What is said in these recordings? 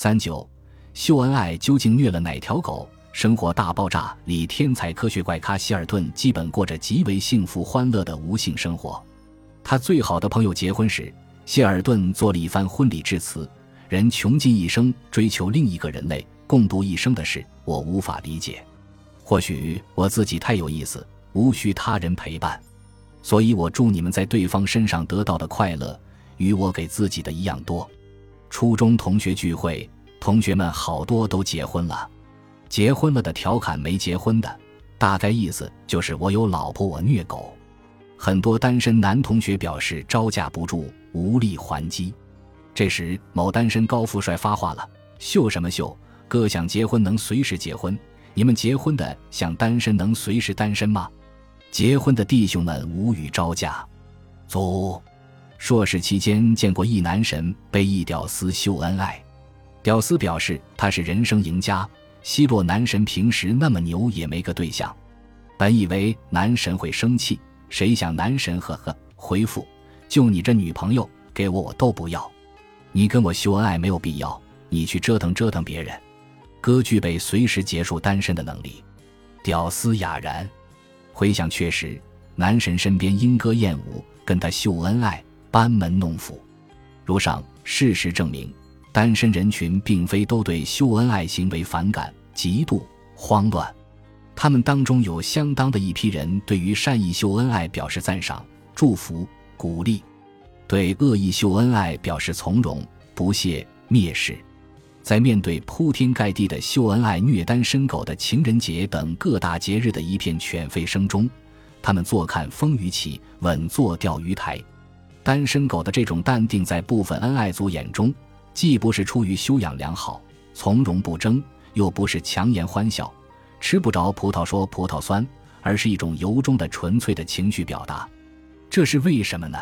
三九，秀恩爱究竟虐了哪条狗？《生活大爆炸》里，天才科学怪咖希尔顿基本过着极为幸福欢乐的无性生活。他最好的朋友结婚时，希尔顿做了一番婚礼致辞：“人穷尽一生追求另一个人类，共度一生的事，我无法理解。或许我自己太有意思，无需他人陪伴。所以我祝你们在对方身上得到的快乐，与我给自己的一样多。”初中同学聚会，同学们好多都结婚了。结婚了的调侃没结婚的，大概意思就是我有老婆我虐狗。很多单身男同学表示招架不住，无力还击。这时，某单身高富帅发话了：“秀什么秀？哥想结婚能随时结婚，你们结婚的想单身能随时单身吗？”结婚的弟兄们无语招架。走，硕士期间见过一男神被一屌丝秀恩爱，屌丝表示他是人生赢家。奚落男神平时那么牛也没个对象，本以为男神会生气，谁想男神呵呵回复：就你这女朋友，给我我都不要。你跟我秀恩爱没有必要，你去折腾折腾别人。哥具备随时结束单身的能力。屌丝哑然，回想确实，男神身边莺歌燕舞，跟他秀恩爱，班门弄斧。如上，事实证明，单身人群并非都对秀恩爱行为反感。嫉妒、慌乱，他们当中有相当的一批人对于善意秀恩爱表示赞赏、祝福、鼓励；对恶意秀恩爱表示从容、不屑、蔑视。在面对铺天盖地的秀恩爱、虐单身狗的情人节等各大节日的一片犬吠声中，他们坐看风雨起，稳坐钓鱼台。单身狗的这种淡定，在部分恩爱族眼中，既不是出于修养良好、从容不争。又不是强颜欢笑，吃不着葡萄说葡萄酸，而是一种由衷的纯粹的情绪表达。这是为什么呢？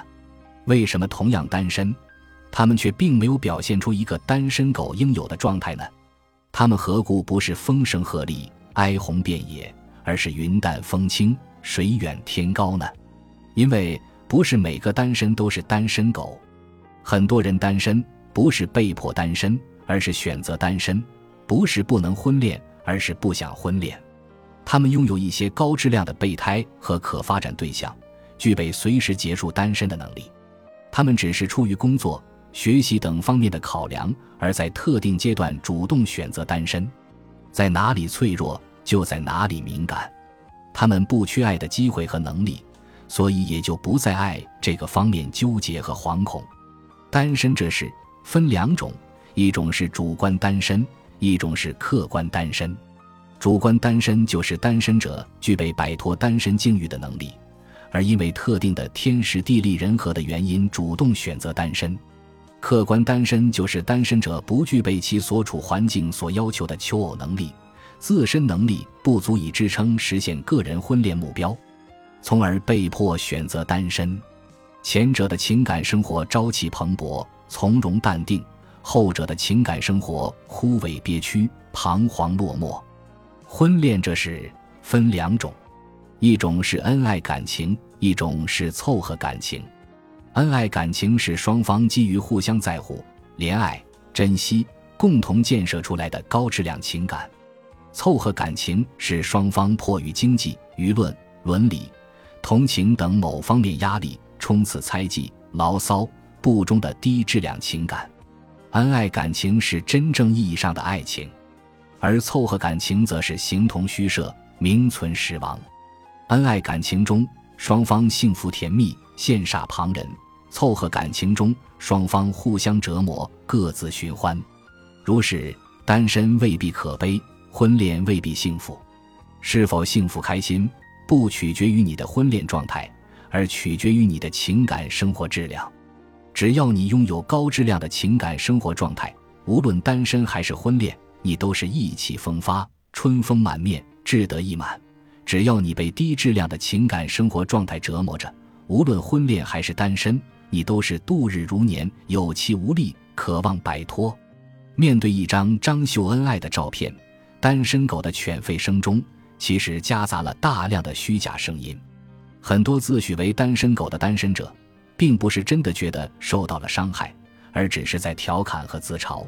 为什么同样单身，他们却并没有表现出一个单身狗应有的状态呢？他们何故不是风声鹤唳、哀鸿遍野，而是云淡风轻、水远天高呢？因为不是每个单身都是单身狗，很多人单身不是被迫单身，而是选择单身。不是不能婚恋，而是不想婚恋。他们拥有一些高质量的备胎和可发展对象，具备随时结束单身的能力。他们只是出于工作、学习等方面的考量，而在特定阶段主动选择单身。在哪里脆弱，就在哪里敏感。他们不缺爱的机会和能力，所以也就不在爱这个方面纠结和惶恐。单身这事分两种，一种是主观单身。一种是客观单身，主观单身就是单身者具备摆脱单身境遇的能力，而因为特定的天时地利人和的原因主动选择单身；客观单身就是单身者不具备其所处环境所要求的求偶能力，自身能力不足以支撑实现个人婚恋目标，从而被迫选择单身。前者的情感生活朝气蓬勃、从容淡定。后者的情感生活枯萎憋屈、彷徨落寞。婚恋这事分两种，一种是恩爱感情，一种是凑合感情。恩爱感情是双方基于互相在乎、怜爱、珍惜，共同建设出来的高质量情感；凑合感情是双方迫于经济、舆论、伦理、同情等某方面压力，冲刺猜忌、牢骚、不忠的低质量情感。恩爱感情是真正意义上的爱情，而凑合感情则是形同虚设、名存实亡。恩爱感情中，双方幸福甜蜜，羡煞旁人；凑合感情中，双方互相折磨，各自寻欢。如是，单身未必可悲，婚恋未必幸福。是否幸福开心，不取决于你的婚恋状态，而取决于你的情感生活质量。只要你拥有高质量的情感生活状态，无论单身还是婚恋，你都是意气风发、春风满面、志得意满。只要你被低质量的情感生活状态折磨着，无论婚恋还是单身，你都是度日如年、有气无力、渴望摆脱。面对一张张秀恩爱的照片，单身狗的犬吠声中其实夹杂了大量的虚假声音。很多自诩为单身狗的单身者。并不是真的觉得受到了伤害，而只是在调侃和自嘲。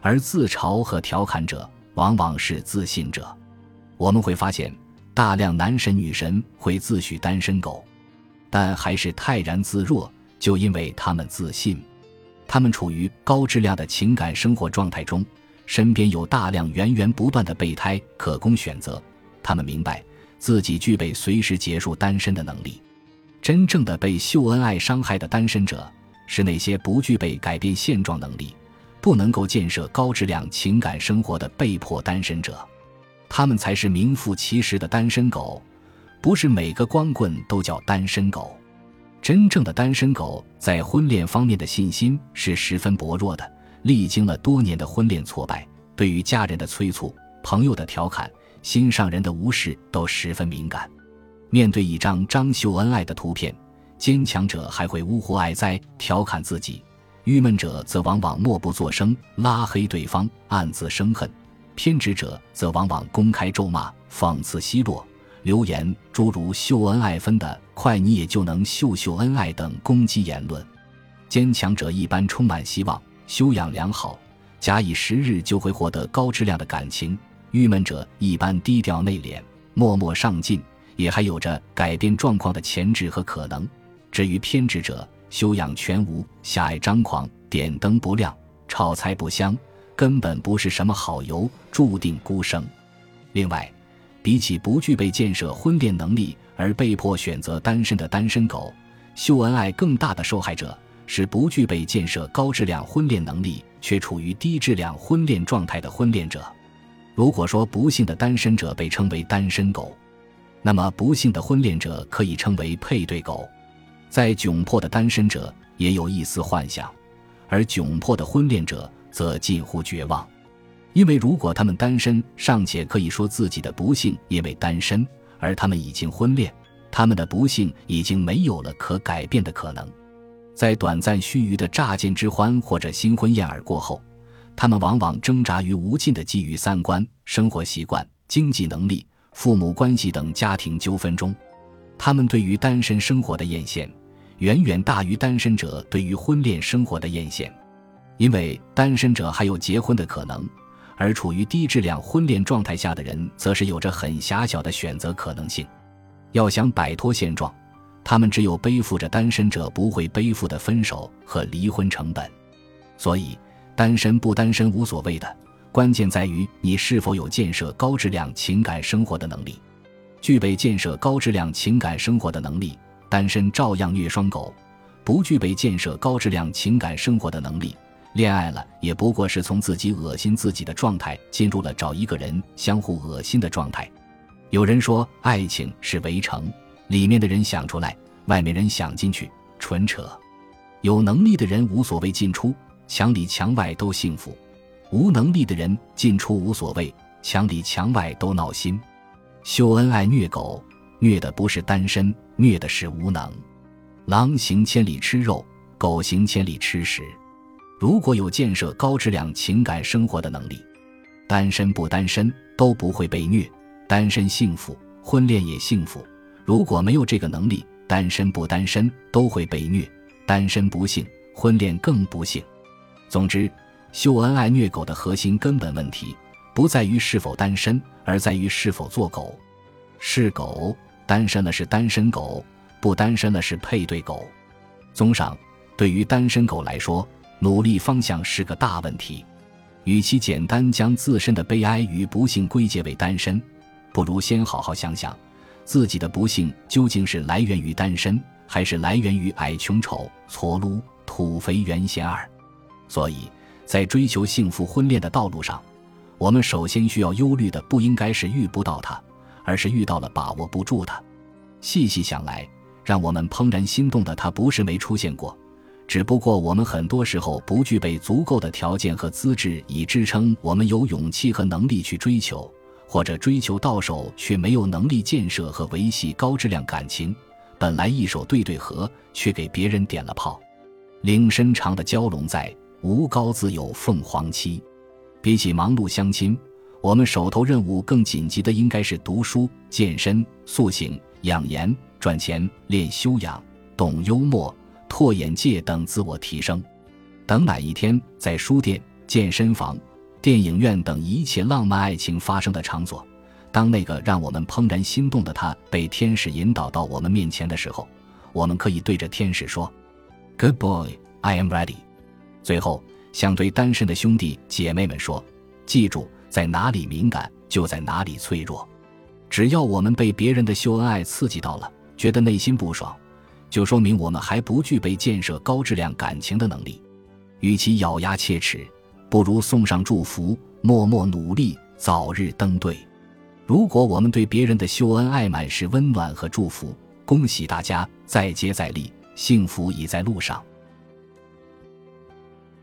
而自嘲和调侃者往往是自信者。我们会发现，大量男神女神会自诩单身狗，但还是泰然自若，就因为他们自信。他们处于高质量的情感生活状态中，身边有大量源源不断的备胎可供选择。他们明白自己具备随时结束单身的能力。真正的被秀恩爱伤害的单身者，是那些不具备改变现状能力、不能够建设高质量情感生活的被迫单身者。他们才是名副其实的单身狗，不是每个光棍都叫单身狗。真正的单身狗在婚恋方面的信心是十分薄弱的，历经了多年的婚恋挫败，对于家人的催促、朋友的调侃、心上人的无视都十分敏感。面对一张张秀恩爱的图片，坚强者还会呜呼哀哉，调侃自己；郁闷者则往往默不作声，拉黑对方，暗自生恨；偏执者则往往公开咒骂，讽刺奚落，留言诸如“秀恩爱分的快，你也就能秀秀恩爱”等攻击言论。坚强者一般充满希望，修养良好，假以时日就会获得高质量的感情；郁闷者一般低调内敛，默默上进。也还有着改变状况的潜质和可能。至于偏执者，修养全无，狭隘张狂，点灯不亮，炒菜不香，根本不是什么好油，注定孤生。另外，比起不具备建设婚恋能力而被迫选择单身的单身狗，秀恩爱更大的受害者是不具备建设高质量婚恋能力却处于低质量婚恋状态的婚恋者。如果说不幸的单身者被称为单身狗，那么，不幸的婚恋者可以称为配对狗，在窘迫的单身者也有一丝幻想，而窘迫的婚恋者则近乎绝望，因为如果他们单身，尚且可以说自己的不幸因为单身；而他们已经婚恋，他们的不幸已经没有了可改变的可能。在短暂须臾的乍见之欢或者新婚燕尔过后，他们往往挣扎于无尽的基于三观、生活习惯、经济能力。父母关系等家庭纠纷中，他们对于单身生活的艳羡，远远大于单身者对于婚恋生活的艳羡。因为单身者还有结婚的可能，而处于低质量婚恋状态下的人，则是有着很狭小的选择可能性。要想摆脱现状，他们只有背负着单身者不会背负的分手和离婚成本。所以，单身不单身无所谓的。关键在于你是否有建设高质量情感生活的能力。具备建设高质量情感生活的能力，单身照样虐双狗；不具备建设高质量情感生活的能力，恋爱了也不过是从自己恶心自己的状态进入了找一个人相互恶心的状态。有人说爱情是围城，里面的人想出来，外面人想进去，纯扯。有能力的人无所谓进出，墙里墙外都幸福。无能力的人进出无所谓，墙里墙外都闹心。秀恩爱虐狗，虐的不是单身，虐的是无能。狼行千里吃肉，狗行千里吃屎。如果有建设高质量情感生活的能力，单身不单身都不会被虐。单身幸福，婚恋也幸福。如果没有这个能力，单身不单身都会被虐。单身不幸，婚恋更不幸。总之。秀恩爱虐狗的核心根本问题，不在于是否单身，而在于是否做狗。是狗单身了是单身狗，不单身了是配对狗。综上，对于单身狗来说，努力方向是个大问题。与其简单将自身的悲哀与不幸归结为单身，不如先好好想想，自己的不幸究竟是来源于单身，还是来源于矮穷丑、矬撸、土肥圆咸二。所以。在追求幸福婚恋的道路上，我们首先需要忧虑的不应该是遇不到他，而是遇到了把握不住他。细细想来，让我们怦然心动的他不是没出现过，只不过我们很多时候不具备足够的条件和资质以支撑我们有勇气和能力去追求，或者追求到手却没有能力建设和维系高质量感情。本来一手对对合，却给别人点了炮。领身长的蛟龙在。无高自有凤凰栖。比起忙碌相亲，我们手头任务更紧急的应该是读书、健身、塑形、养颜、赚钱、练修养、懂幽默、拓眼界等自我提升。等哪一天在书店、健身房、电影院等一切浪漫爱情发生的场所。当那个让我们怦然心动的他被天使引导到我们面前的时候，我们可以对着天使说：“Good boy, I am ready。”最后，想对单身的兄弟姐妹们说：“记住，在哪里敏感，就在哪里脆弱。只要我们被别人的秀恩爱刺激到了，觉得内心不爽，就说明我们还不具备建设高质量感情的能力。与其咬牙切齿，不如送上祝福，默默努力，早日登对。”如果我们对别人的秀恩爱满是温暖和祝福，恭喜大家再接再厉，幸福已在路上。